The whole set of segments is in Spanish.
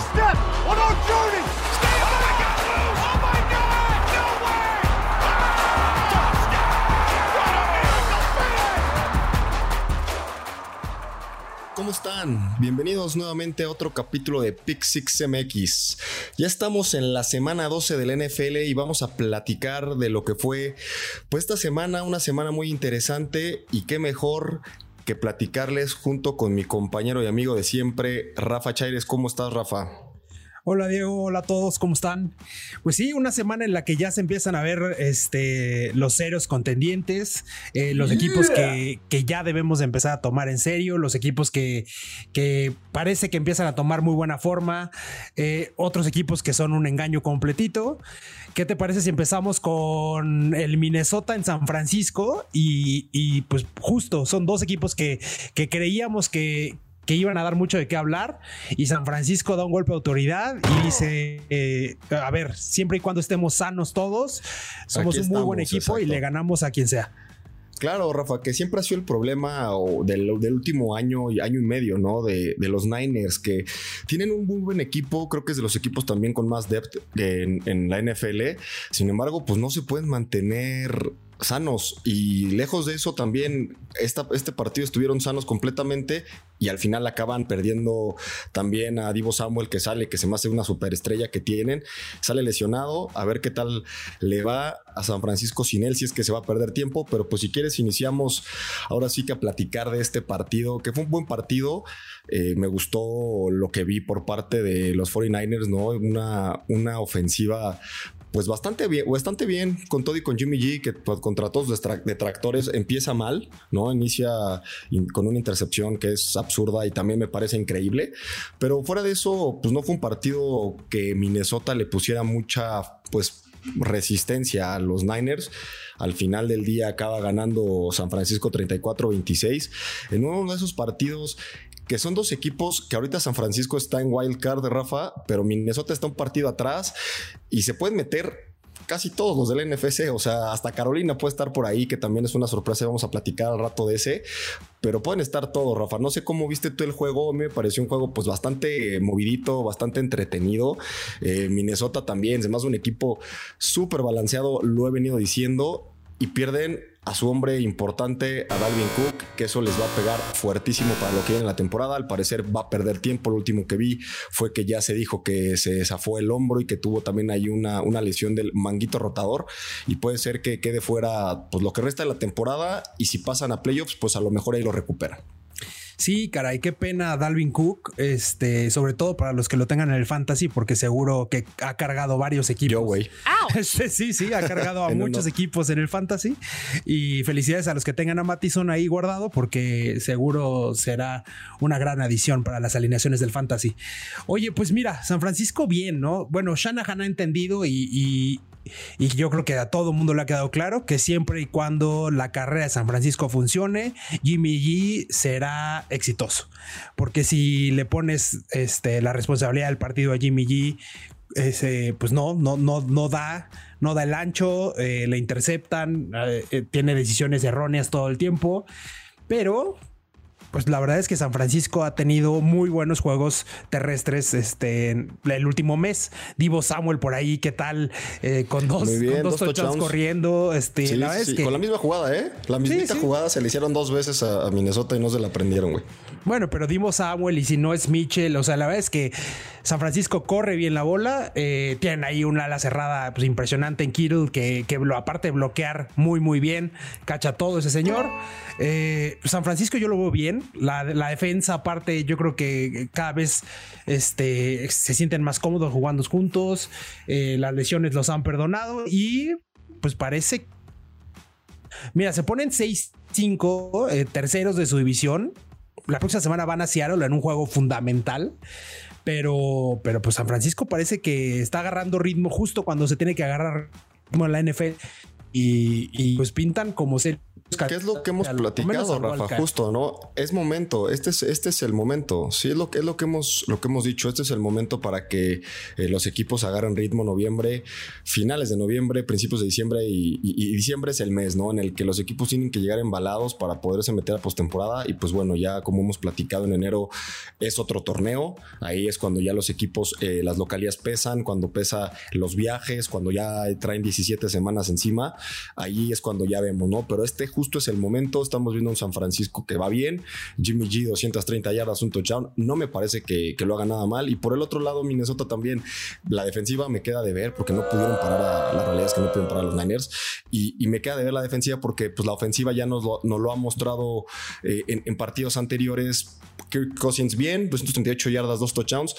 step. ¿Cómo están? Bienvenidos nuevamente a otro capítulo de Pick Six MX. Ya estamos en la semana 12 del NFL y vamos a platicar de lo que fue pues esta semana, una semana muy interesante y qué mejor que platicarles junto con mi compañero y amigo de siempre, Rafa Chaires. ¿Cómo estás, Rafa? Hola Diego, hola a todos, ¿cómo están? Pues sí, una semana en la que ya se empiezan a ver este, los serios contendientes, eh, los equipos que, que, ya debemos de empezar a tomar en serio, los equipos que, que parece que empiezan a tomar muy buena forma, eh, otros equipos que son un engaño completito. ¿Qué te parece si empezamos con el Minnesota en San Francisco? Y, y pues justo, son dos equipos que, que creíamos que, que iban a dar mucho de qué hablar y San Francisco da un golpe de autoridad y dice, eh, a ver, siempre y cuando estemos sanos todos, somos Aquí un muy buen equipo y le ganamos a quien sea. Claro, Rafa, que siempre ha sido el problema del, del último año y año y medio, ¿no? De, de, los Niners, que tienen un muy buen equipo, creo que es de los equipos también con más depth en, en la NFL. Sin embargo, pues no se pueden mantener sanos. Y lejos de eso también esta, este partido estuvieron sanos completamente y al final acaban perdiendo también a Divo Samuel que sale, que se me hace una superestrella que tienen, sale lesionado, a ver qué tal le va a San Francisco sin él, si es que se va a perder tiempo, pero pues si quieres iniciamos ahora sí que a platicar de este partido, que fue un buen partido, eh, me gustó lo que vi por parte de los 49ers, ¿no? Una, una ofensiva pues bastante bien, bastante bien con todo y con Jimmy G, que pues, contra todos los detractores empieza mal, ¿no? Inicia con una intercepción que es absurda y también me parece increíble. Pero fuera de eso, pues no fue un partido que Minnesota le pusiera mucha, pues, resistencia a los Niners. Al final del día acaba ganando San Francisco 34-26. En uno de esos partidos que son dos equipos que ahorita San Francisco está en wild card Rafa, pero Minnesota está un partido atrás y se pueden meter casi todos los del NFC, o sea, hasta Carolina puede estar por ahí, que también es una sorpresa, vamos a platicar al rato de ese, pero pueden estar todos, Rafa. No sé cómo viste tú el juego, a mí me pareció un juego pues bastante movidito, bastante entretenido. Eh, Minnesota también, hace un equipo súper balanceado, lo he venido diciendo, y pierden a su hombre importante, a Dalvin Cook, que eso les va a pegar fuertísimo para lo que viene en la temporada. Al parecer va a perder tiempo. Lo último que vi fue que ya se dijo que se zafó el hombro y que tuvo también ahí una, una lesión del manguito rotador. Y puede ser que quede fuera pues, lo que resta de la temporada. Y si pasan a playoffs, pues a lo mejor ahí lo recuperan. Sí, caray, qué pena Dalvin Cook, este, sobre todo para los que lo tengan en el fantasy, porque seguro que ha cargado varios equipos. Yo, güey. Este, sí, sí, ha cargado a muchos equipos en el fantasy. Y felicidades a los que tengan a Mattison ahí guardado, porque seguro será una gran adición para las alineaciones del fantasy. Oye, pues mira, San Francisco bien, ¿no? Bueno, Shanahan ha entendido y, y y yo creo que a todo mundo le ha quedado claro que siempre y cuando la carrera de San Francisco funcione, Jimmy G será exitoso. Porque si le pones este, la responsabilidad del partido a Jimmy G, pues no, no, no, no da, no da el ancho, eh, le interceptan, eh, tiene decisiones erróneas todo el tiempo. Pero pues la verdad es que San Francisco ha tenido muy buenos juegos terrestres este, en el último mes. Divo Samuel por ahí, ¿qué tal? Eh, con dos, bien, con dos, dos touchdowns corriendo. Este, sí, la sí, es que... Con la misma jugada, ¿eh? La mismita sí, jugada se le hicieron dos veces a, a, Minnesota y no se la prendieron, güey. Bueno, pero Divo Samuel y si no es Mitchell, o sea, la verdad es que San Francisco corre bien la bola. Eh, tienen ahí una ala cerrada pues, impresionante en Kittle que, que lo, aparte de bloquear muy, muy bien, cacha todo ese señor. Eh, San Francisco yo lo veo bien. La, defensa, aparte, yo creo que cada vez este, se sienten más cómodos jugando juntos. Eh, las lesiones los han perdonado y pues parece. Mira, se ponen 6-5 eh, terceros de su división. La próxima semana van a Seattle en un juego fundamental. Pero, pero pues San Francisco parece que está agarrando ritmo justo cuando se tiene que agarrar ritmo en la NFL. Y, y pues pintan como ser ¿Qué es lo que hemos platicado, Rafa? Justo, ¿no? Es momento. Este es, este es el momento. Sí, es lo que es lo que hemos, lo que hemos dicho. Este es el momento para que eh, los equipos agarren ritmo noviembre, finales de noviembre, principios de diciembre y, diciembre es el mes, ¿no? En el que los equipos tienen que llegar embalados para poderse meter a postemporada. Y pues bueno, ya como hemos platicado en enero, es otro torneo. Ahí es cuando ya los equipos, eh, las localías pesan, cuando pesa los viajes, cuando ya traen 17 semanas encima. Ahí es cuando ya vemos, ¿no? Pero este justo es el momento. Estamos viendo un San Francisco que va bien. Jimmy G, 230 yardas, un touchdown. No me parece que, lo haga nada mal. Y por el otro lado, Minnesota también. La defensiva me queda de ver porque no pudieron parar a la realidad es que no pudieron parar a los Niners. Y, me queda de ver la defensiva porque pues, la ofensiva ya nos lo, lo ha mostrado eh, en, en partidos anteriores. Kirk Cousins bien, 238 yardas, dos touchdowns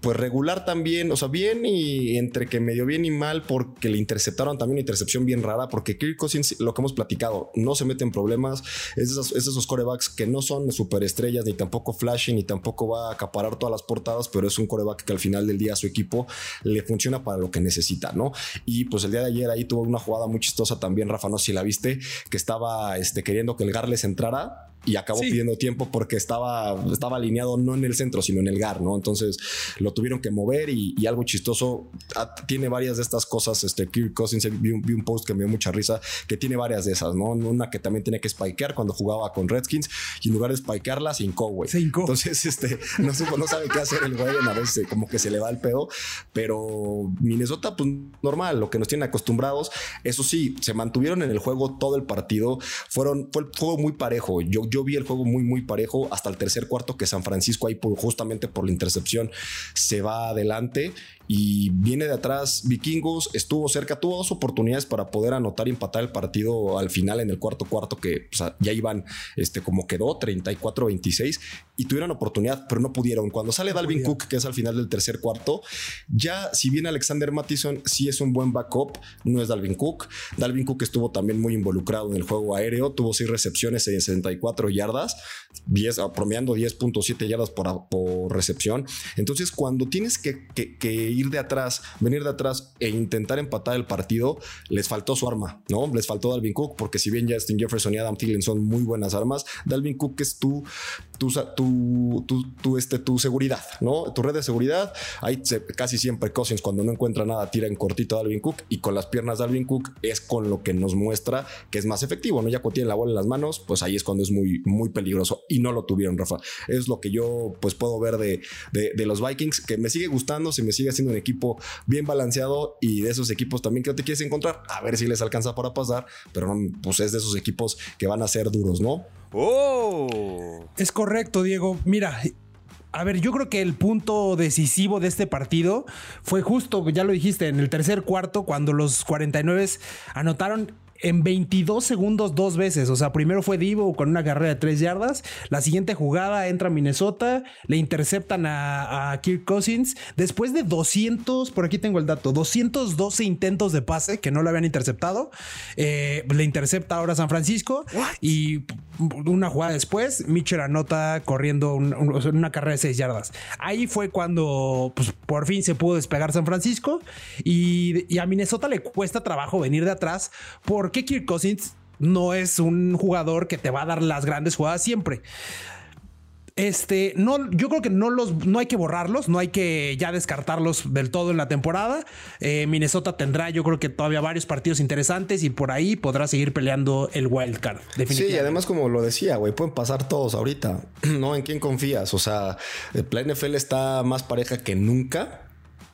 pues regular también, o sea, bien y entre que medio bien y mal porque le interceptaron también una intercepción bien rara porque Kirk lo que hemos platicado, no se mete en problemas, es esos, esos corebacks que no son superestrellas ni tampoco flashy ni tampoco va a acaparar todas las portadas, pero es un coreback que al final del día a su equipo le funciona para lo que necesita, ¿no? Y pues el día de ayer ahí tuvo una jugada muy chistosa también, Rafa, no sé si la viste, que estaba este, queriendo que el Garles entrara y acabó pidiendo tiempo porque estaba, estaba alineado no en el centro, sino en el GAR, ¿no? Entonces lo tuvieron que mover y, algo chistoso, ah, tiene varias de estas cosas, este Kirk Cousins, vi un, post que me dio mucha risa, que tiene varias de esas, ¿no? Una que también tiene que spikear cuando jugaba con Redskins y en lugar de spikearla, se hincó, güey. Entonces, este, no, no sabe qué hacer el güey, a veces como que se le va el pedo, pero Minnesota, pues normal, lo que nos tienen acostumbrados, eso sí, se mantuvieron en el juego todo el partido, fueron, fue el juego muy parejo, yo yo vi el juego muy, muy parejo hasta el tercer cuarto que San Francisco ahí justamente por la intercepción se va adelante y viene de atrás Vikingos, estuvo cerca, tuvo dos oportunidades para poder anotar y empatar el partido al final en el cuarto cuarto que ya iban este, como quedó 34-26 y tuvieron oportunidad, pero no pudieron. Cuando sale Dalvin Cook, que es al final del tercer cuarto, ya si bien Alexander Mattison sí es un buen backup, no es Dalvin Cook. Dalvin Cook estuvo también muy involucrado en el juego aéreo, tuvo seis recepciones en 74 yardas, 10, promediando 10.7 yardas por, por, recepción. Entonces, cuando tienes que, que ir ir de atrás, venir de atrás e intentar empatar el partido, les faltó su arma, ¿no? Les faltó Dalvin Cook, porque si bien Justin Jefferson y Adam Thielen son muy buenas armas, Dalvin Cook es tu, tu, tu, tu, este, tu seguridad, ¿no? Tu red de seguridad. Ahí casi siempre Cousins, cuando no encuentra nada, tira en cortito a Dalvin Cook y con las piernas de Dalvin Cook es con lo que nos muestra que es más efectivo, ¿no? Ya cuando tiene la bola en las manos, pues ahí es cuando es muy, muy peligroso y no lo tuvieron, Rafa. Es lo que yo pues puedo ver de, de, de los Vikings, que me sigue gustando, se me sigue haciendo un equipo bien balanceado y de esos equipos también que te quieres encontrar, a ver si les alcanza para pasar, pero no, pues es de esos equipos que van a ser duros, ¿no? Oh. Es correcto, Diego. Mira, a ver, yo creo que el punto decisivo de este partido fue justo, ya lo dijiste, en el tercer cuarto, cuando los 49 anotaron en 22 segundos dos veces. O sea, primero fue Divo con una carrera de 3 yardas. La siguiente jugada entra Minnesota, le interceptan a, Kirk Cousins. Después de 200, por aquí tengo el dato, 212 intentos de pase que no lo habían interceptado, eh, le intercepta ahora San Francisco. Y una jugada después, Mitchell anota corriendo una carrera de 6 yardas. Ahí fue cuando pues, por fin se pudo despegar San Francisco. Y, y a Minnesota le cuesta trabajo venir de atrás por qué Kirk Cousins no es un jugador que te va a dar las grandes jugadas siempre. Este, no, yo creo que no los, no hay que borrarlos, no hay que ya descartarlos del todo en la temporada. Eh, Minnesota tendrá, yo creo que todavía varios partidos interesantes y por ahí podrá seguir peleando el wild card. Sí, además como lo decía, güey, pueden pasar todos ahorita. ¿No? ¿En quién confías? O sea, la NFL está más pareja que nunca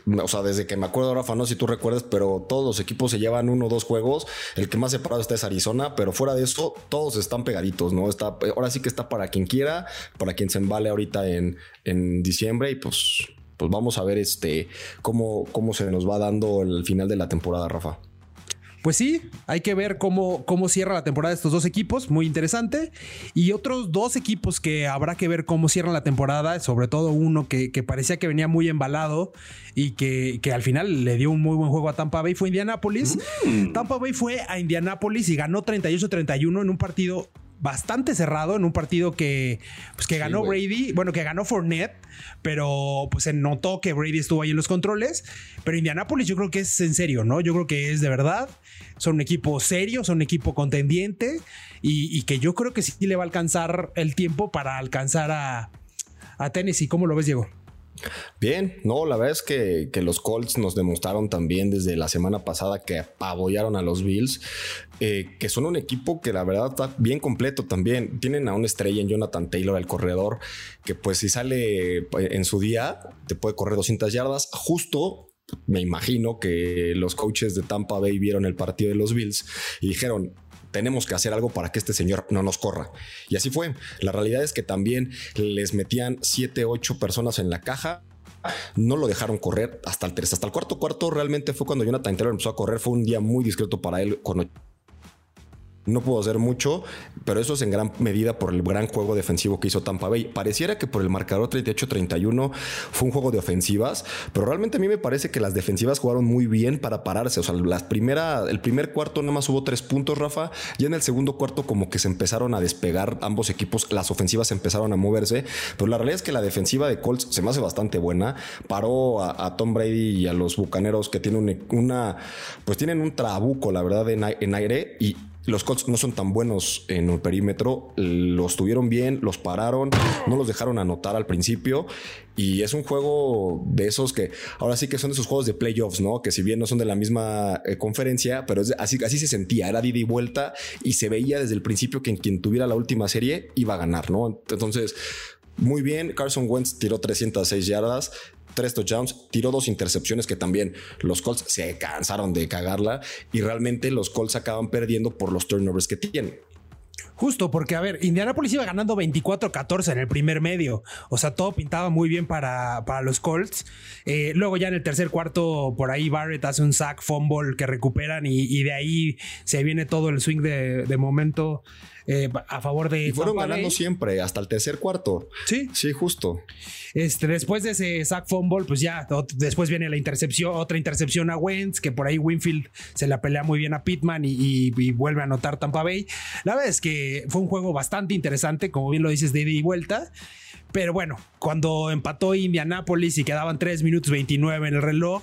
o sea, desde que me acuerdo, Rafa, no sé si tú recuerdas, pero todos los equipos se llevan uno o dos juegos. El que más separado está es Arizona, pero fuera de eso, todos están pegaditos, ¿no? Está, ahora sí que está para quien quiera, para quien se embale ahorita en, en diciembre y pues, pues vamos a ver este cómo, cómo se nos va dando el final de la temporada, Rafa pues sí, hay que ver cómo, cómo cierra la temporada de estos dos equipos, muy interesante. Y otros dos equipos que habrá que ver cómo cierran la temporada, sobre todo uno que, parecía que venía muy embalado y que, al final le dio un muy buen juego a Tampa Bay, fue Indianapolis. Mm. Tampa Bay fue a Indianapolis y ganó 38-31 en un partido bastante cerrado en un partido que, pues, que ganó Brady, bueno, que ganó Fournette, pero pues se notó que Brady estuvo ahí en los controles. Pero Indianapolis yo creo que es en serio, ¿no? Yo creo que es de verdad. Son un equipo serio, son un equipo contendiente y, que yo creo que sí le va a alcanzar el tiempo para alcanzar a, a Tennessee. ¿Cómo lo ves, Diego? Bien, no, la verdad es que, los Colts nos demostraron también desde la semana pasada que apoyaron a los Bills, eh, que son un equipo que la verdad está bien completo también. Tienen a una estrella en Jonathan Taylor, el corredor, que pues si sale eh, en su día te puede correr 200 yardas. Justo me imagino que los coaches de Tampa Bay vieron el partido de los Bills y dijeron, tenemos que hacer algo para que este señor no nos corra. Y así fue. La realidad es que también les metían 7, 8 personas en la caja. No lo dejaron correr hasta el tercer, hasta el cuarto cuarto. Realmente fue cuando Jonathan Taylor empezó a correr. Fue un día muy discreto para él con no pudo hacer mucho, pero eso es en gran medida por el gran juego defensivo que hizo Tampa Bay. Pareciera que por el marcador 38-31 fue un juego de ofensivas, pero realmente a mí me parece que las defensivas jugaron muy bien para pararse. O sea, las primera, el primer cuarto nada más hubo tres puntos, Rafa. Ya en el segundo cuarto como que se empezaron a despegar ambos equipos, las ofensivas empezaron a moverse, pero la realidad es que la defensiva de Colts se me hace bastante buena. Paró a, Tom Brady y a los Bucaneros que tienen una, pues tienen un trabuco, la verdad, en aire y los Colts no son tan buenos en el perímetro, los tuvieron bien, los pararon, no los dejaron anotar al principio y es un juego de esos que ahora sí que son de esos juegos de playoffs, ¿no? Que si bien no son de la misma eh, conferencia, pero así, así se sentía, era ida y vuelta y se veía desde el principio que en quien tuviera la última serie iba a ganar, ¿no? Entonces, muy bien, Carson Wentz tiró 306 yardas, tres touchdowns, tiró dos intercepciones que también los Colts se cansaron de cagarla y realmente los Colts acaban perdiendo por los turnovers que tienen. Justo, porque a ver, Indianapolis iba ganando 24-14 en el primer medio. O sea, todo pintaba muy bien para, para los Colts. Eh, luego ya en el tercer cuarto, por ahí Barrett hace un sack, fumble que recuperan y, de ahí se viene todo el swing de, de momento eh, a favor de. Y fueron ganando siempre, hasta el tercer cuarto. Sí. Sí, justo. Este, después de ese sack fumble, pues ya, después viene la intercepción, otra intercepción a Wentz, que por ahí Winfield se la pelea muy bien a Pittman y, vuelve a anotar Tampa Bay. La verdad es que fue un juego bastante interesante, como bien lo dices, de ida y vuelta. Pero bueno, cuando empató Indianapolis y quedaban 3 minutos 29 en el reloj,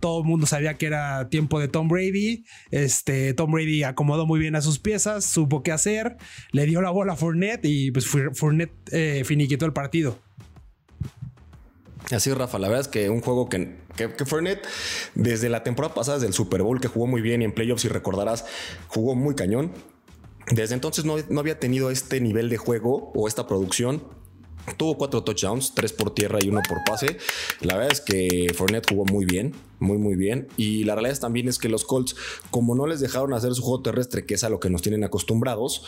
todo el mundo sabía que era tiempo de Tom Brady. Este, Tom Brady acomodó muy bien a sus piezas, supo qué hacer, le dio la bola a Fournette y pues Fournette eh, finiquitó el partido. Así, Rafa, la verdad es que un juego que, que, Fournette, desde la temporada pasada, desde el Super Bowl, que jugó muy bien y en playoffs, si recordarás, jugó muy cañón. Desde entonces no, no había tenido este nivel de juego o esta producción Tuvo cuatro touchdowns, tres por tierra y uno por pase. La verdad es que Fournette jugó muy bien, muy, muy bien. Y la realidad también es que los Colts, como no les dejaron hacer su juego terrestre, que es a lo que nos tienen acostumbrados,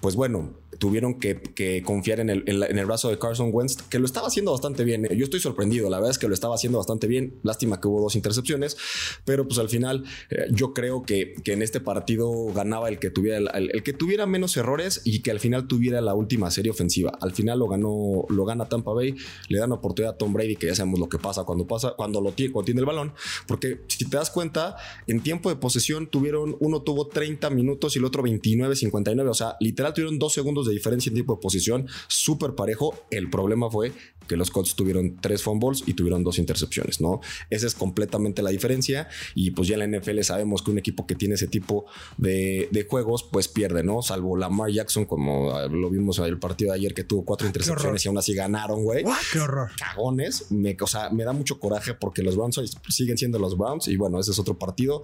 pues bueno, tuvieron que, confiar en el, brazo de Carson Wentz, que lo estaba haciendo bastante bien. Yo estoy sorprendido, la verdad es que lo estaba haciendo bastante bien. Lástima que hubo dos intercepciones, pero pues al final eh, yo creo que, que, en este partido ganaba el que tuviera el, que tuviera menos errores y que al final tuviera la última serie ofensiva. Al final lo ganó, lo gana Tampa Bay, le dan oportunidad a Tom Brady, que ya sabemos lo que pasa cuando pasa, cuando lo tiene, cuando tiene el balón, porque si te das cuenta, en tiempo de posesión tuvieron, uno tuvo 30 minutos y el otro 29, 59, o sea, literal tuvieron dos segundos de diferencia en tipo de posición, súper parejo. El problema fue que los Colts tuvieron tres fumbles y tuvieron dos intercepciones, ¿no? Esa es completamente la diferencia y pues ya en la NFL sabemos que un equipo que tiene ese tipo de, juegos pues pierde, ¿no? Salvo Lamar Jackson como lo vimos en el partido de ayer que tuvo cuatro intercepciones y aún así ganaron, güey. ¡Qué horror! Cagones. Me, o sea, me da mucho coraje porque los Browns siguen siendo los Browns y bueno, ese es otro partido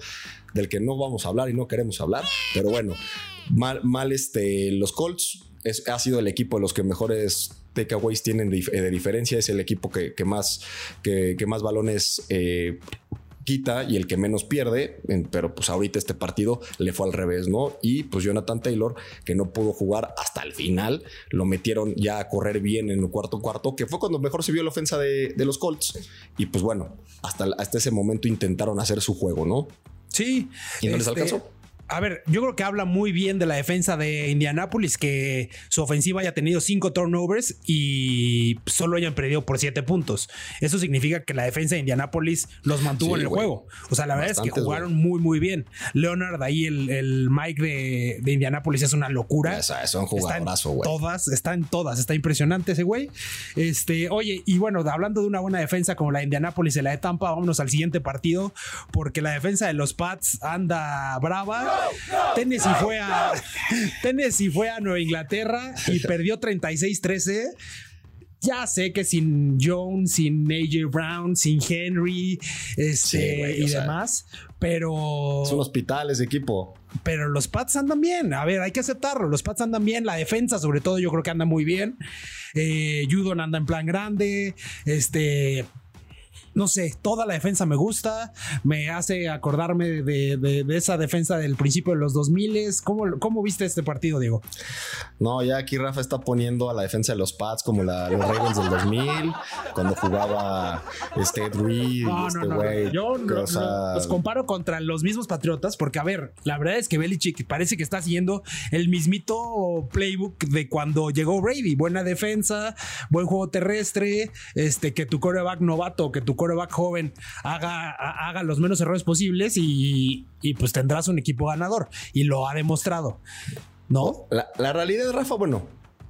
del que no vamos a hablar y no queremos hablar, pero bueno, mal, mal este, los Colts ha sido el equipo de los que mejores takeaways tienen de, de diferencia. Es el equipo que, más, que, más balones eh, quita y el que menos pierde. Pero pues ahorita este partido le fue al revés, ¿no? Y pues Jonathan Taylor, que no pudo jugar hasta el final, lo metieron ya a correr bien en el cuarto cuarto, que fue cuando mejor se vio la ofensa de, los Colts. Y pues bueno, hasta, hasta ese momento intentaron hacer su juego, ¿no? Sí. Y no les este, alcanzó a ver, yo creo que habla muy bien de la defensa de Indianapolis, que su ofensiva haya tenido cinco turnovers y solo hayan perdido por siete puntos. Eso significa que la defensa de Indianapolis los mantuvo en el juego. O sea, la verdad es que jugaron muy, muy bien. Leonard, ahí el, Mike de, de, Indianapolis es una locura. Esa, es un jugadorazo, güey. Todas, está en todas, está impresionante ese güey. Este, oye, y bueno, hablando de una buena defensa como la de Indianapolis y la de Tampa, vámonos al siguiente partido, porque la defensa de los Pats anda brava. Tennessee fue a Tennessee fue a Nueva Inglaterra y perdió 36-13. Ya sé que sin Jones, sin AJ Brown, sin Henry, este y demás, pero es un hospital ese equipo. Pero los Pats andan bien. A ver, hay que aceptarlo. Los Pats andan bien. La defensa, sobre todo, yo creo que anda muy bien. Eh, Judon anda en plan grande. Este no sé, toda la defensa me gusta, me hace acordarme de, esa defensa del principio de los 2000. ¿Cómo, ¿Cómo viste este partido, Diego? No, ya aquí Rafa está poniendo a la defensa de los Pats como la, los Ravens del 2000, cuando jugaba este y este güey. Yo los comparo contra los mismos Patriotas, porque a ver, la verdad es que Belichick parece que está siguiendo el mismito playbook de cuando llegó Brady. Buena defensa, buen juego terrestre, este, que tu coreback novato, que tu coreback joven haga, haga los menos errores posibles y, pues tendrás un equipo ganador. Y lo ha demostrado. ¿No? La, la realidad, Rafa, bueno,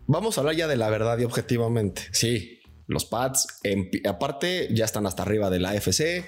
vamos a hablar ya de la verdad y objetivamente. Sí, los Pats, aparte, ya están hasta arriba de la AFC,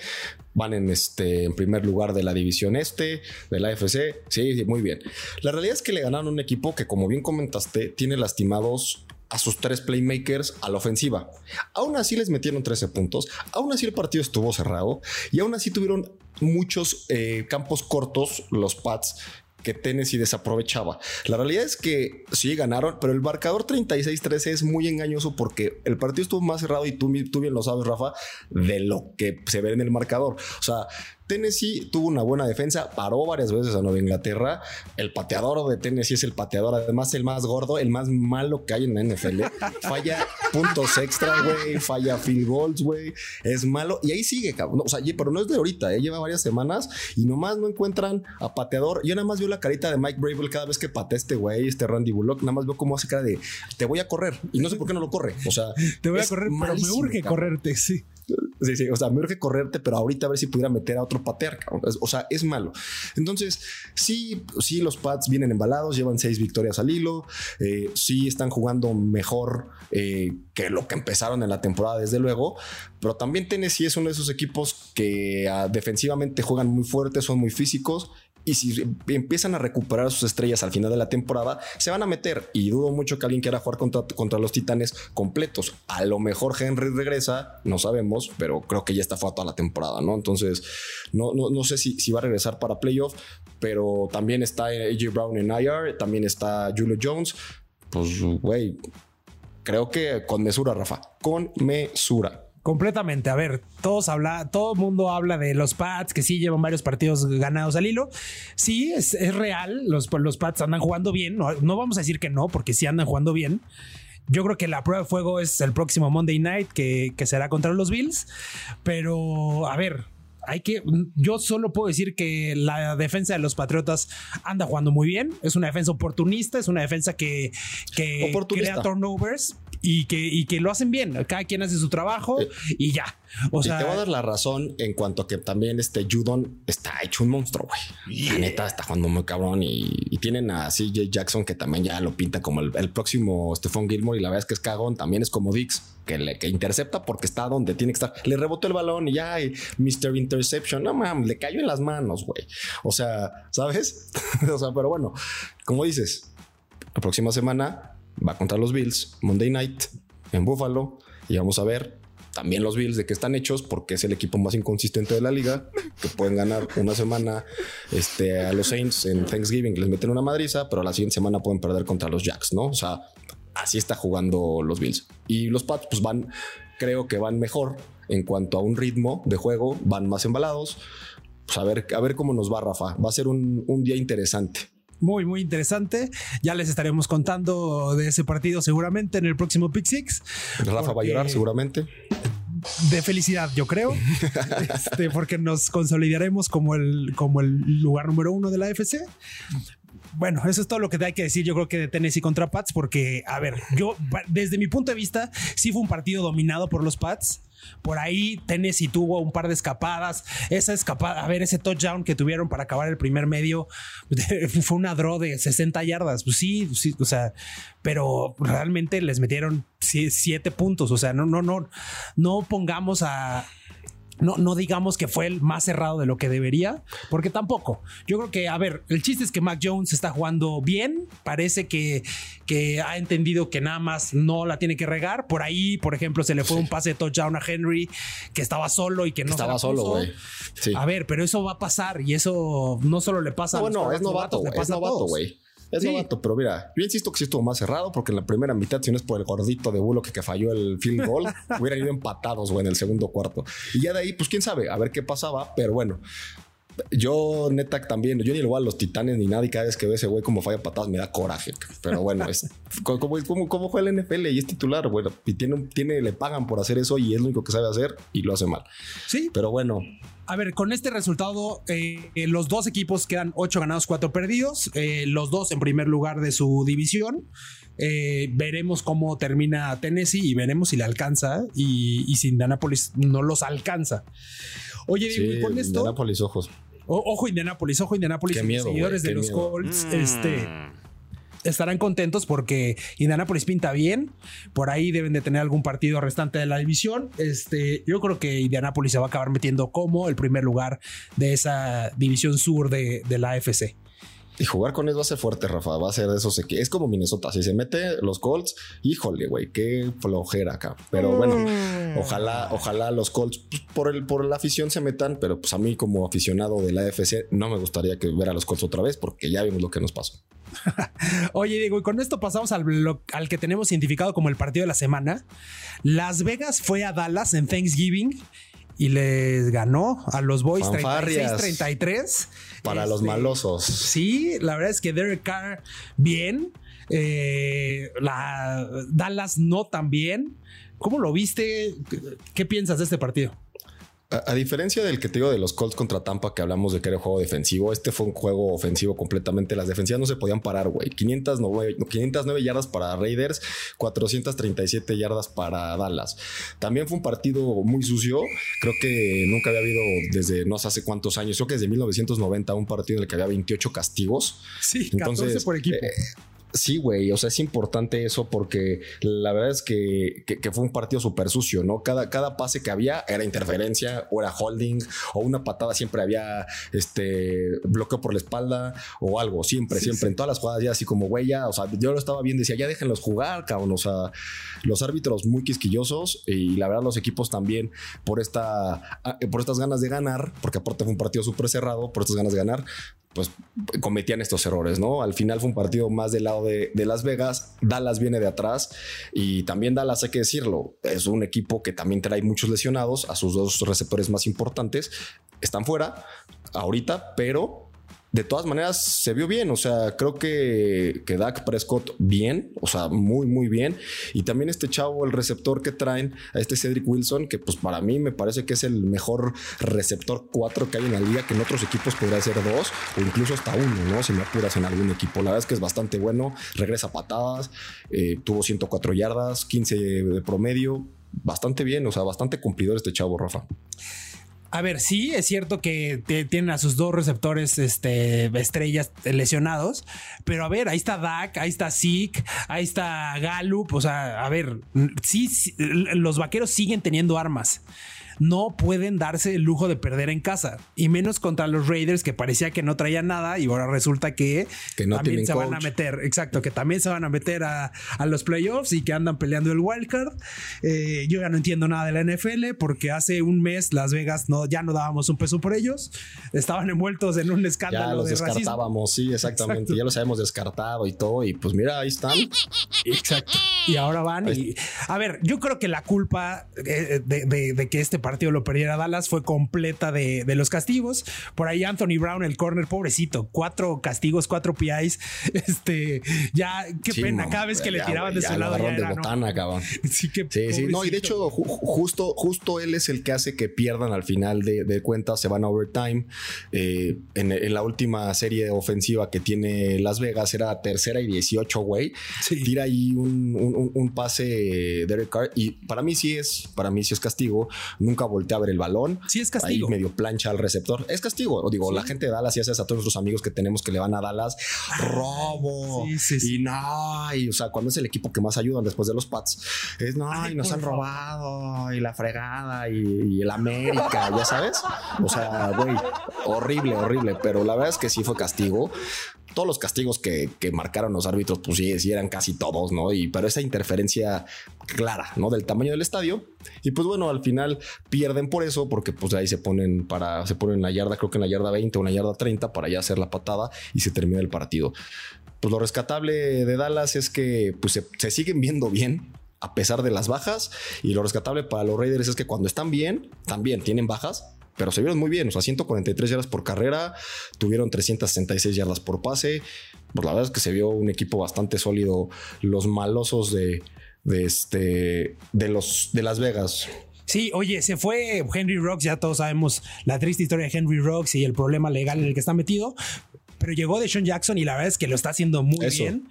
van en, este, en primer lugar de la división este, de la AFC. Sí, muy bien. La realidad es que le ganaron un equipo que, como bien comentaste, tiene lastimados a sus tres playmakers a la ofensiva. Aún así les metieron 13 puntos, aún así el partido estuvo cerrado y aún así tuvieron muchos eh, campos cortos los Pats que Tennessee desaprovechaba. La realidad es que sí ganaron, pero el marcador 36-13 es muy engañoso porque el partido estuvo más cerrado y tú, tú bien lo sabes, Rafa, de lo que se ve en el marcador. O sea, Tennessee tuvo una buena defensa, paró varias veces a Nueva Inglaterra. El pateador de Tennessee es el pateador, además el más gordo, el más malo que hay en la NFL. falla puntos extra, güey, falla field goals, güey. Es malo y ahí sigue, cabrón. o sea, pero no es de ahorita, ¿eh? lleva varias semanas y nomás no encuentran a pateador. Yo nada más veo la carita de Mike Bravel cada vez que patea este güey, este Randy Bullock. Nada más veo cómo hace cara de te voy a correr y no sé por qué no lo corre. O sea, te voy a correr, pero me urge correrte, sí. Sí, sí, o sea, me urge correrte, pero ahorita a ver si pudiera meter a otro patear, O sea, es malo. Entonces, sí, sí, los Pats vienen embalados, llevan seis victorias al hilo, eh, sí están jugando mejor eh, que lo que empezaron en la temporada, desde luego, pero también Tennessee es uno de esos equipos que ah, defensivamente juegan muy fuertes, son muy físicos y si empiezan a recuperar sus estrellas al final de la temporada, se van a meter. Y dudo mucho que alguien quiera jugar contra, contra los titanes completos. A lo mejor Henry regresa, no sabemos, pero creo que ya está fuera toda la temporada, ¿no? Entonces, no, no, sé si, si, va a regresar para playoff, pero también está AJ Brown en IR, también está Julio Jones. Pues, güey, creo que con mesura, Rafa, con mesura. Completamente. A ver, todos habla, todo el mundo habla de los Pats que sí llevan varios partidos ganados al hilo. Sí, es, real. Los, los Pats andan jugando bien. No, no, vamos a decir que no, porque sí andan jugando bien. Yo creo que la prueba de fuego es el próximo Monday Night que, que será contra los Bills. Pero, a ver, hay que. Yo solo puedo decir que la defensa de los Patriotas anda jugando muy bien. Es una defensa oportunista, es una defensa que, que crea turnovers, y que, y que lo hacen bien. Cada quien hace su trabajo eh, y ya. O sea, te voy a dar la razón en cuanto a que también este Judon está hecho un monstruo, güey. La neta está jugando muy cabrón y, tienen a CJ Jackson que también ya lo pinta como el, próximo Stephon Gilmore y la verdad es que es cagón. También es como Dix que le que intercepta porque está donde tiene que estar. Le rebotó el balón y ya, y Mr. Interception. No mames, le cayó en las manos, güey. O sea, ¿sabes? o sea, pero bueno, como dices, la próxima semana va contra los Bills, Monday Night en Buffalo, y vamos a ver también los Bills de qué están hechos, porque es el equipo más inconsistente de la liga, que pueden ganar una semana este, a los Saints en Thanksgiving, les meten una madriza, pero la siguiente semana pueden perder contra los Jacks, ¿no? O sea, así está jugando los Bills. Y los Pats, pues van, creo que van mejor en cuanto a un ritmo de juego, van más embalados. Pues a ver, a ver cómo nos va, Rafa. Va a ser un, un día interesante muy, muy interesante. Ya les estaremos contando de ese partido seguramente en el próximo Pick Six. Rafa va a llorar seguramente. de felicidad, yo creo, este, porque nos consolidaremos como el, como el lugar número uno de la FC bueno, eso es todo lo que hay que decir. Yo creo que de Tennessee contra Pats, porque, a ver, yo desde mi punto de vista, sí fue un partido dominado por los Pats. Por ahí Tennessee tuvo un par de escapadas. Esa escapada, a ver, ese touchdown que tuvieron para acabar el primer medio fue una draw de 60 yardas. Pues sí, sí, o sea, pero realmente les metieron siete puntos. O sea, no, no, no, no pongamos a, no, no digamos que fue el más cerrado de lo que debería, porque tampoco. Yo creo que, a ver, el chiste es que Mac Jones está jugando bien, parece que, que ha entendido que nada más no la tiene que regar. Por ahí, por ejemplo, se le fue un pase de touchdown a Henry que estaba solo y que no estaba solo, güey. A ver, pero eso va a pasar y eso no solo le pasa a los bueno, es novato, es novato, güey. Es novato, pero mira, yo insisto que sí estuvo más cerrado porque en la primera mitad, si no es por el gordito de Bulo que, que falló el field goal, hubieran ido empatados, güey, en el segundo cuarto. Y ya de ahí, pues quién sabe, a ver qué pasaba, pero bueno. Yo, neta, también, yo ni lo voy a los titanes ni nada. Y cada vez que veo ese güey como falla patadas, me da coraje. Pero bueno, es como, como, como juega el NFL y es titular. Bueno, y tiene, tiene, le pagan por hacer eso y es lo único que sabe hacer y lo hace mal. Sí. Pero bueno, a ver, con este resultado, eh, los dos equipos quedan 8 ganados, 4 perdidos. Eh, los dos en primer lugar de su división. Eh, veremos cómo termina Tennessee y veremos si le alcanza y, y si Indianapolis no los alcanza. Oye, sí, con esto. Indianapolis, ojos. ojo, Indianapolis, ojo, Indianapolis. Qué miedo, seguidores de los Colts. Este mm estarán contentos porque Indianapolis pinta bien. Por ahí deben de tener algún partido restante de la división. Este, yo creo que Indianapolis se va a acabar metiendo como el primer lugar de esa división sur de, la AFC. Y jugar con eso va a ser fuerte, Rafa. Va a ser de esos. Es como Minnesota. Si se mete los Colts, híjole, güey, qué flojera acá. Pero bueno, mm. ojalá, ojalá los Colts pues, por, el, por la afición se metan. Pero pues a mí, como aficionado de la AFC, no me gustaría que ver a los Colts otra vez porque ya vimos lo que nos pasó. Oye, Diego, y con esto pasamos al, al que tenemos identificado como el partido de la semana. Las Vegas fue a Dallas en Thanksgiving y les ganó a los Boys 36-33. Para los este, malosos. Sí, la verdad es que Derek Carr bien. Eh, la Dallas no tan bien. ¿Cómo lo viste? ¿Qué piensas de este partido? A, diferencia del que te digo de los Colts contra Tampa, que hablamos de que era juego defensivo, este fue un juego ofensivo completamente. Las defensivas no se podían parar, güey. 509, 509 yardas para Raiders, 437 yardas para Dallas. También fue un partido muy sucio. Creo que nunca había habido desde no sé hace cuántos años, creo que desde 1990, un partido en el que había 28 castigos. Sí, Entonces, por equipo. Eh, Sí, güey, o sea, es importante eso porque la verdad es que, fue un partido súper sucio, ¿no? Cada, cada pase que había era interferencia o era holding o una patada siempre había este bloqueo por la espalda o algo, siempre, siempre. En todas las jugadas ya así como, güey, ya, o sea, yo lo estaba viendo y decía, ya déjenlos jugar, cabrón, o sea, los árbitros muy quisquillosos y la verdad los equipos también por, esta, ah, por estas ganas de ganar, porque aparte fue un partido súper cerrado, por estas ganas de ganar, pues cometían estos errores, ¿no? Al final fue un partido más del lado de, Las Vegas, Dallas viene de atrás y también Dallas, hay que decirlo, es un equipo que también trae muchos lesionados, a sus dos receptores más importantes están fuera ahorita, pero de todas maneras se vio bien. O sea, creo que, que Dak Prescott bien, o sea, muy, muy bien. Y también este chavo, el receptor que traen a este Cedric Wilson, que pues para mí me parece que es el mejor receptor 4 que hay en la liga, que en otros equipos podría ser dos o incluso hasta uno, ¿no? Si me apuras en algún equipo. La verdad es que es bastante bueno, regresa patadas, eh, tuvo 104 yardas, 15 de promedio, bastante bien, o sea, bastante cumplidor este chavo, Rafa. A ver, sí, es cierto que tienen a sus dos receptores este, estrellas lesionados, pero a ver, ahí está Dak, ahí está Zeke, ahí está Gallup, o sea, a ver, sí, los vaqueros siguen teniendo armas no pueden darse el lujo de perder en casa y menos contra los Raiders que parecía que no traían nada y ahora resulta que, también se van a meter, exacto, que también se van a meter a, los playoffs y que andan peleando el wildcard. Eh, yo ya no entiendo nada de la NFL porque hace un mes Las Vegas no, ya no dábamos un peso por ellos, estaban envueltos en un escándalo. Ya los descartábamos, sí, exactamente, ya los habíamos descartado y todo y pues mira, ahí están. Exacto. Y ahora van y a ver, yo creo que la culpa eh, de que este partido lo perdiera Dallas fue completa de, los castigos. Por ahí Anthony Brown, el corner, pobrecito, cuatro castigos, cuatro PIs. Este, ya, qué pena, cada vez que le tiraban de su lado. Ya de botana, cabrón. Sí, que sí, sí, no, y de hecho, justo, justo él es el que hace que pierdan al final de, de cuentas, se van a overtime. Eh, en, la última serie ofensiva que tiene Las Vegas era tercera y 18, güey. Tira ahí un, un, pase Derek Carr y para mí sí es, para mí sí es castigo. Nunca volteé a ver el balón. Sí es castigo. Ahí medio plancha al receptor. Es castigo. O digo, la gente de Dallas y haces a todos nuestros amigos que tenemos que le van a Dallas. Robo. y no, y, o sea, cuando es el equipo que más ayudan después de los Pats, es no, y nos han robado y la fregada y, el América, ya sabes. O sea, güey, horrible, horrible. Pero la verdad es que sí fue castigo todos los castigos que, marcaron los árbitros, pues sí, sí, eran casi todos, ¿no? Y pero esa interferencia clara, ¿no? Del tamaño del estadio. Y pues bueno, al final pierden por eso, porque pues ahí se ponen para, se ponen en la yarda, creo que en la yarda 20 o en yarda 30 para ya hacer la patada y se termina el partido. Pues lo rescatable de Dallas es que pues se siguen viendo bien, a pesar de las bajas. Y lo rescatable para los Raiders es que cuando están bien, también tienen bajas, pero se vieron muy bien. O sea, 143 yardas por carrera, tuvieron 366 yardas por pase. Pues la verdad es que se vio un equipo bastante sólido. Los malosos de, de, este, de, los, de Las Vegas. Sí, oye, se fue Henry Rocks, ya todos sabemos la triste historia de Henry Rocks y el problema legal en el que está metido, pero llegó de Sean Jackson y la verdad es que lo está haciendo muy bien.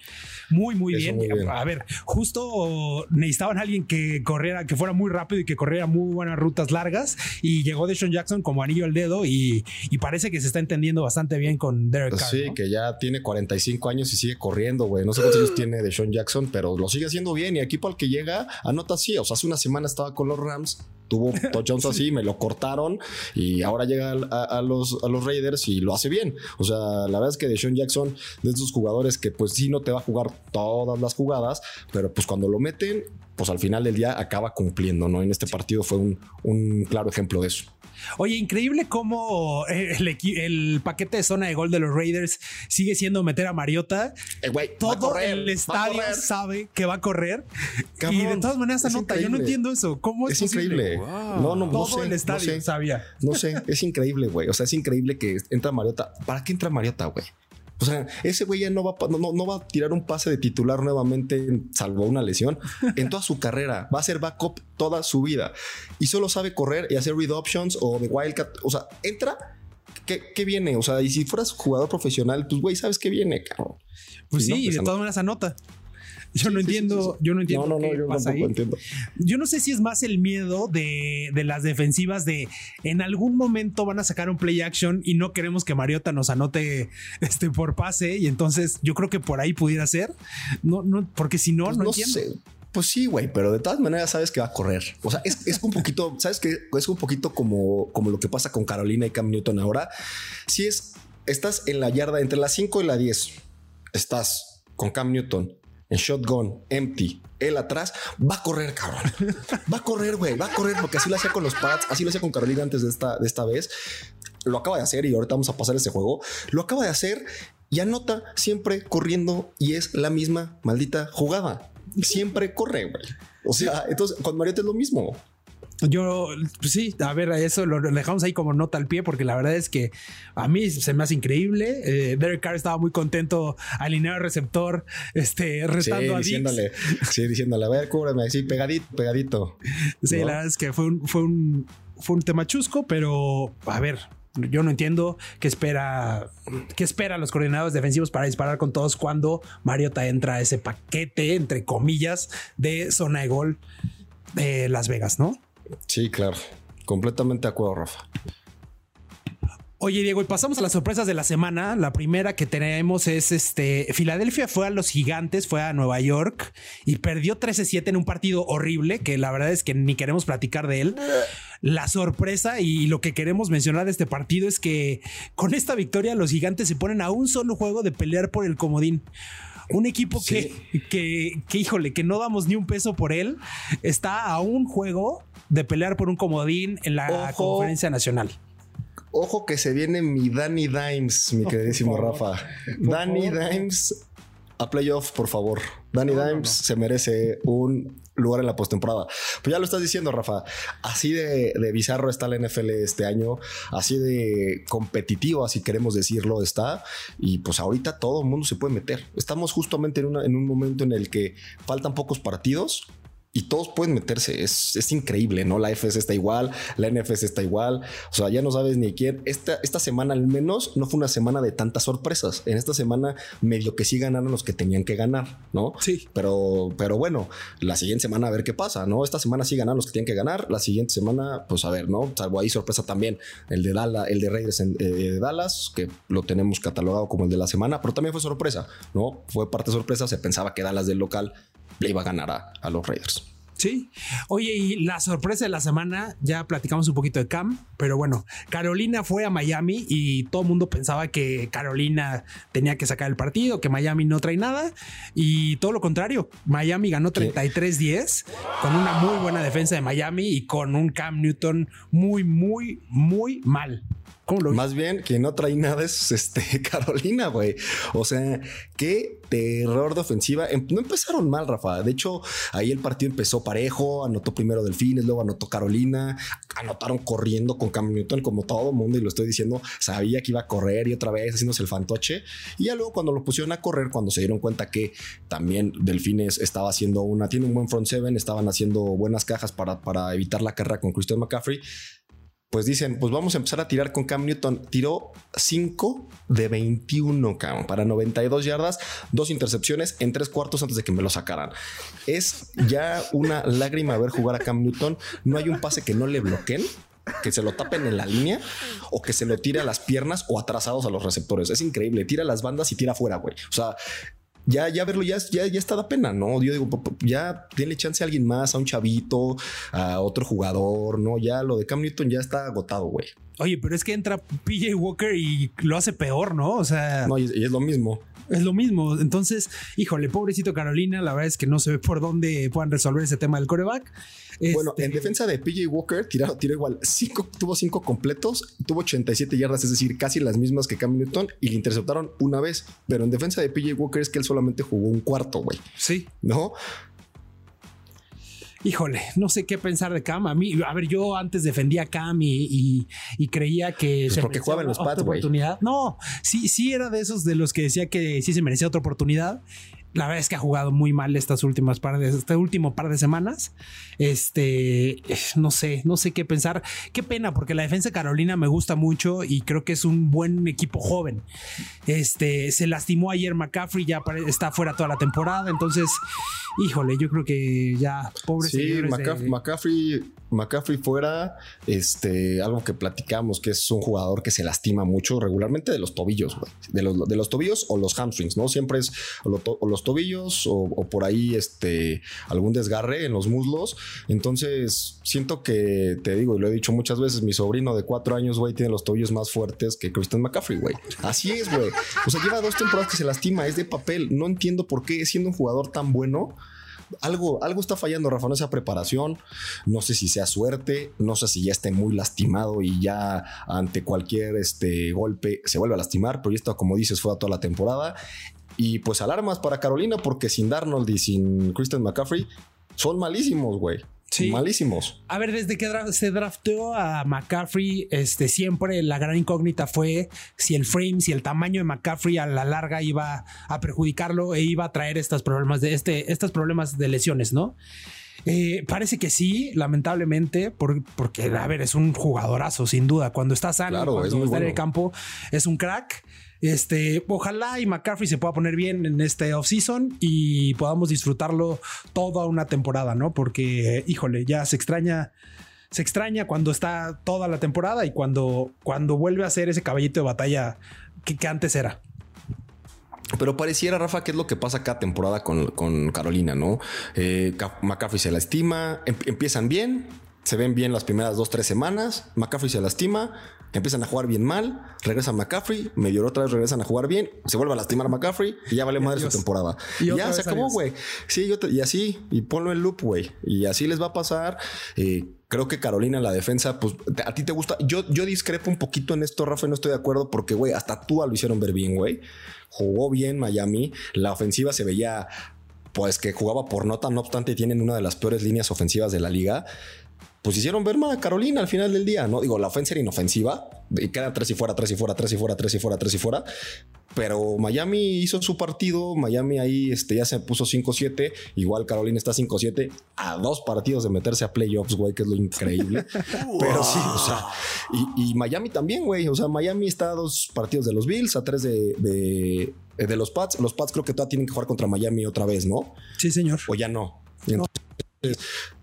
Muy, muy bien. A ver, justo necesitaban a alguien que corriera, que fuera muy rápido y que corriera muy buenas rutas largas. Y llegó de Sean Jackson como anillo al dedo y, parece que se está entendiendo bastante bien con Derek Carr. Sí, que ya tiene 45 años y sigue corriendo, güey. No sé cuántos años tiene de Sean Jackson, pero lo sigue haciendo bien. Y equipo al que llega, anota así. O sea, hace una semana estaba con los Rams tuvo touchdowns así, me lo cortaron y ahora llega a, los, a los Raiders y lo hace bien. O sea, la verdad es que Deshaun Jackson, de esos jugadores que pues sí no te va a jugar todas las jugadas, pero pues cuando lo meten, pues al final del día acaba cumpliendo, ¿no? En este partido fue un, un claro ejemplo de eso. Oye, increíble cómo eh, el, paquete de zona de gol de los Raiders sigue siendo meter a Mariota. Eh, Todo el estadio sabe que va a correr. y de todas maneras anota. Yo no entiendo eso. ¿Cómo es, es increíble? No, no, Todo no sé, el estadio sabía. No sé, es increíble, güey. O sea, es increíble que entra Mariota. ¿Para qué entra Mariota, güey? O sea, ese güey ya no va, no, no, va a tirar un pase de titular nuevamente, salvo una lesión, en toda su carrera. Va a ser backup toda su vida. Y solo sabe correr y hacer read options o de wildcat. O sea, entra. ¿Qué, viene? O sea, y si fueras jugador profesional, pues güey, sabes qué viene, cabrón. Pues sí, y de todas maneras anota. Yo no entiendo, yo no entiendo. No, no, yo pasa ahí. entiendo. Yo no sé si es más el miedo de, las defensivas de en algún momento van a sacar un play action y no queremos que Mariota nos anote este por pase. Y entonces yo creo que por ahí pudiera ser. No, no, porque si no, pues no, entiendo. Sé. Pues sí, güey, pero de todas maneras sabes que va a correr. O sea, es, un poquito, sabes que es un poquito como, como lo que pasa con Carolina y Cam Newton ahora. Si es, estás en la yarda entre las 5 y la 10, estás con Cam Newton en shotgun, empty, él atrás, va a correr, cabrón. Va a correr, güey, va a correr, porque así lo hacía con los pads, así lo hacía con Carolina antes de esta, de esta vez. Lo acaba de hacer y ahorita vamos a pasar ese juego. Lo acaba de hacer y anota siempre corriendo y es la misma maldita jugada. Siempre corre, güey. O sea, entonces con Mariota es lo mismo. Yo, pues sí, a ver, eso lo dejamos ahí como nota al pie, porque la verdad es que a mí se me hace increíble. Eh, Derek Carr estaba muy contento alineado al receptor, este, retando a diciéndole, Sí, diciéndole, a ver, cúbreme, sí, pegadito, pegadito. Sí, la verdad es que fue un, fue un, fue un tema chusco, pero a ver, yo no entiendo qué espera, qué espera los coordinadores defensivos para disparar con todos cuando Mariota entra a ese paquete, entre comillas, de zona de gol de Las Vegas, ¿no? Sí, claro. Completamente de acuerdo, Rafa. Oye, Diego, y pasamos a las sorpresas de la semana. La primera que tenemos es este. Filadelfia fue a los gigantes, fue a Nueva York y perdió 13-7 en un partido horrible que la verdad es que ni queremos platicar de él. La sorpresa y lo que queremos mencionar de este partido es que con esta victoria los gigantes se ponen a un solo juego de pelear por el comodín. Un equipo que, que, que, híjole, que no damos ni un peso por él, está a un juego de pelear por un comodín en la conferencia nacional. Ojo que se viene mi Danny Dimes, mi queridísimo Rafa. Danny Dimes a playoff, por favor. Danny Dimes se merece un lugar en la postemporada. Pues ya lo estás diciendo, Rafa. Así de, bizarro está la NFL este año, así de competitivo, así queremos decirlo, está. Y pues ahorita todo el mundo se puede meter. Estamos justamente en, una, en un momento en el que faltan pocos partidos y todos pueden meterse. Es, es, increíble, ¿no? La FS está igual, la NFS está igual. O sea, ya no sabes ni quién. Esta, esta semana al menos no fue una semana de tantas sorpresas. En esta semana medio que sí ganaron los que tenían que ganar, ¿no? Sí. Pero, pero bueno, la siguiente semana a ver qué pasa, ¿no? Esta semana sí ganaron los que tienen que ganar. La siguiente semana, pues a ver, ¿no? Salvo ahí sorpresa también el de Dallas, el de Raiders en, eh, de Dallas, que lo tenemos catalogado como el de la semana, pero también fue sorpresa, ¿no? Fue parte sorpresa. Se pensaba que Dallas del local le iba a ganar a, a los Raiders. Sí. Oye, y la sorpresa de la semana, ya platicamos un poquito de Cam, pero bueno, Carolina fue a Miami y todo el mundo pensaba que Carolina tenía que sacar el partido, que Miami no trae nada y todo lo contrario. Miami ganó 33-10 con una muy buena defensa de Miami y con un Cam Newton muy, muy, muy mal. Más bien, quien no trae nada es este Carolina, güey. O sea, qué terror de ofensiva. No empezaron mal, Rafa. De hecho, ahí el partido empezó parejo. Anotó primero Delfines, luego anotó Carolina. Anotaron corriendo con Cam Newton, como todo el mundo. Y lo estoy diciendo, sabía que iba a correr y otra vez haciéndose el fantoche. Y ya luego, cuando lo pusieron a correr, cuando se dieron cuenta que también Delfines estaba haciendo una, tiene un buen front seven, estaban haciendo buenas cajas para, para evitar la carrera con Christian McCaffrey pues dicen, pues vamos a empezar a tirar con Cam Newton. Tiró 5 de 21, Cam, para 92 yardas, dos intercepciones en tres cuartos antes de que me lo sacaran. Es ya una lágrima ver jugar a Cam Newton. No hay un pase que no le bloqueen que se lo tapen en la línea o que se lo tire a las piernas o atrasados a los receptores. Es increíble. Tira las bandas y tira afuera, güey. O sea, ya, ya verlo, ya, ya, ya está da pena, ¿no? Yo digo, ya tiene chance a alguien más, a un chavito, a otro jugador, ¿no? Ya lo de Cam Newton ya está agotado, güey. Oye, pero es que entra PJ Walker y lo hace peor, ¿no? O sea. No, y, es lo mismo. Es lo mismo. Entonces, híjole, pobrecito Carolina, la verdad es que no se ve por dónde puedan resolver ese tema del coreback. Bueno, en este, defensa de PJ Walker, tiró, tiró igual. Cinco, tuvo cinco completos, tuvo 87 yardas, es decir, casi las mismas que Cam Newton, y le interceptaron una vez. Pero en defensa de PJ Walker es que él solamente jugó un cuarto, güey. Sí. ¿No? Híjole, no sé qué pensar de Cam. A mí, a ver, yo antes defendía a Cam y, creía que pues se porque jugaba en los Pats, oportunidad. No, sí, sí era de esos de los que decía que sí se merecía otra oportunidad la verdad es que ha jugado muy mal estas últimas par de, este último par de semanas. Este, no sé, no sé qué pensar. Qué pena, porque la defensa de Carolina me gusta mucho y creo que es un buen equipo joven. Este, se lastimó ayer McCaffrey, ya está fuera toda la temporada. Entonces, híjole, yo creo que ya, pobre Sí, McCaffrey McCaffrey fuera, este, algo que platicamos, que es un jugador que se lastima mucho regularmente de los tobillos, De los, de los tobillos o los hamstrings, ¿no? Siempre es o, los tobillos o, por ahí, este, algún desgarre en los muslos. Entonces, siento que, te digo, y lo he dicho muchas veces, mi sobrino de cuatro años, güey, tiene los tobillos más fuertes que Christian McCaffrey, güey. Así es, güey. O sea, lleva dos temporadas que se lastima, es de papel. No entiendo por qué, siendo un jugador tan bueno, algo, algo está fallando, Rafa, no esa preparación, no sé si sea suerte, no sé si ya esté muy lastimado y ya ante cualquier este, golpe se vuelve a lastimar, pero esto, como dices, fue a toda la temporada. Y pues alarmas para Carolina, porque sin Darnold y sin Christian McCaffrey son malísimos, güey. Malísimos. A ver, desde que se drafteó a McCaffrey, este, siempre la gran incógnita fue si el frame, si el tamaño de McCaffrey a la larga iba a perjudicarlo e iba a traer estos problemas de, este, estos problemas de lesiones, ¿no? Eh, parece que sí, lamentablemente, porque, a ver, es un jugadorazo, sin duda. Cuando está sano, cuando está en el campo, es un crack. Este, ojalá y McCaffrey se pueda poner bien en este offseason y podamos disfrutarlo toda una temporada, ¿no? Porque, híjole, ya se extraña. Se extraña cuando está toda la temporada y cuando, cuando vuelve a ser ese caballito de batalla que, antes era. Pero pareciera, Rafa, que es lo que pasa cada temporada con, Carolina, ¿no? Eh, McCaffrey se lastima, em, empiezan bien, se ven bien las primeras dos, tres semanas, McCaffrey se lastima, empiezan a jugar bien mal, regresa McCaffrey, medio otra vez regresan a jugar bien, se vuelve a lastimar a McCaffrey y ya vale madre su temporada. Y, ya se acabó, güey. Sí, yo y así, y ponlo en loop, güey. Y así les va a pasar. Eh, creo que Carolina, la defensa, pues a ti te gusta. Yo, yo discrepo un poquito en esto, Rafa, no estoy de acuerdo porque, güey, hasta tú lo hicieron ver bien, güey. Jugó bien Miami, la ofensiva se veía pues que jugaba por nota, no obstante tienen una de las peores líneas ofensivas de la liga, pues hicieron ver mal a Carolina al final del día, ¿no? Digo, la ofensa era inofensiva y queda tres y fuera, tres y fuera, tres y fuera, tres y fuera, tres y fuera. Pero Miami hizo su partido, Miami ahí este, ya se puso 5-7, igual Carolina está 5-7, a dos partidos de meterse a playoffs, güey, que es lo increíble. Pero sí, o sea, y, Miami también, güey, o sea, Miami está a dos partidos de los Bills, a tres de, de, de los Pats. Los Pats creo que todavía tienen que jugar contra Miami otra vez, ¿no? Sí, señor. O ya no.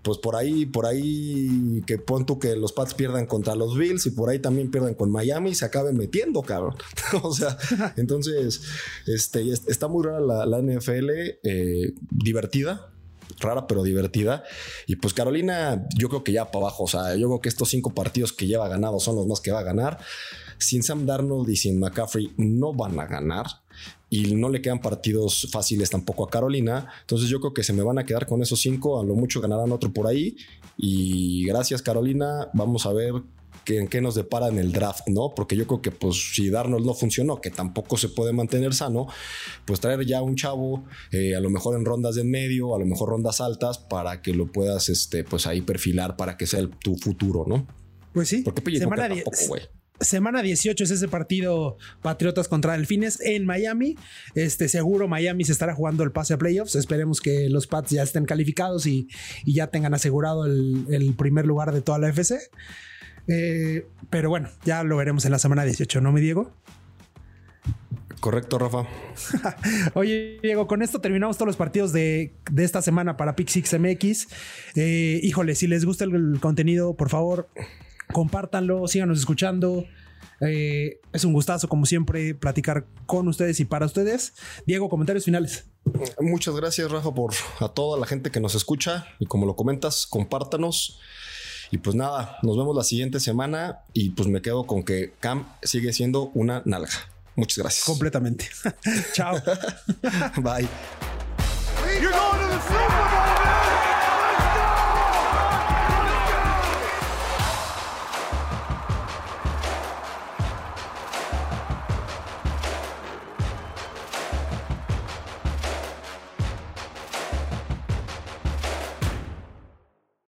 Pues por ahí, por ahí que pon tú que los Pats pierdan contra los Bills y por ahí también pierdan con Miami y se acaben metiendo, cabrón. o sea, entonces, este, está muy rara la, NFL, eh, divertida, rara pero divertida. Y pues Carolina, yo creo que ya para abajo, o sea, yo creo que estos cinco partidos que lleva ganado son los más que va a ganar. Sin Sam Darnold y sin McCaffrey no van a ganar y no le quedan partidos fáciles tampoco a Carolina. Entonces yo creo que se me van a quedar con esos cinco, a lo mucho ganarán otro por ahí. Y gracias Carolina, vamos a ver en qué nos depara en el draft, ¿no? Porque yo creo que pues si Darnold no funcionó, que tampoco se puede mantener sano, pues traer ya un chavo, eh, a lo mejor en rondas de en medio, a lo mejor rondas altas, para que lo puedas, este, pues ahí perfilar para que sea tu futuro, ¿no? Pues sí. Porque semana, tampoco, güey. Semana 18 es ese partido Patriotas contra Delfines en Miami. Este seguro Miami se estará jugando el pase a playoffs. Esperemos que los Pats ya estén calificados y, ya tengan asegurado el, primer lugar de toda la FC. Eh, pero bueno, ya lo veremos en la semana 18, ¿no, me Diego? Correcto, Rafa. Oye, Diego, con esto terminamos todos los partidos de, esta semana para Pick MX. Eh, híjole, si les gusta el contenido, por favor, compártanlo, síganos escuchando. Eh, es un gustazo, como siempre, platicar con ustedes y para ustedes. Diego, comentarios finales. Muchas gracias, Rafa, por a toda la gente que nos escucha. Y como lo comentas, compártanos. Y pues nada, nos vemos la siguiente semana. Y pues me quedo con que Cam sigue siendo una nalga. Muchas gracias. Completamente. Chao. Bye.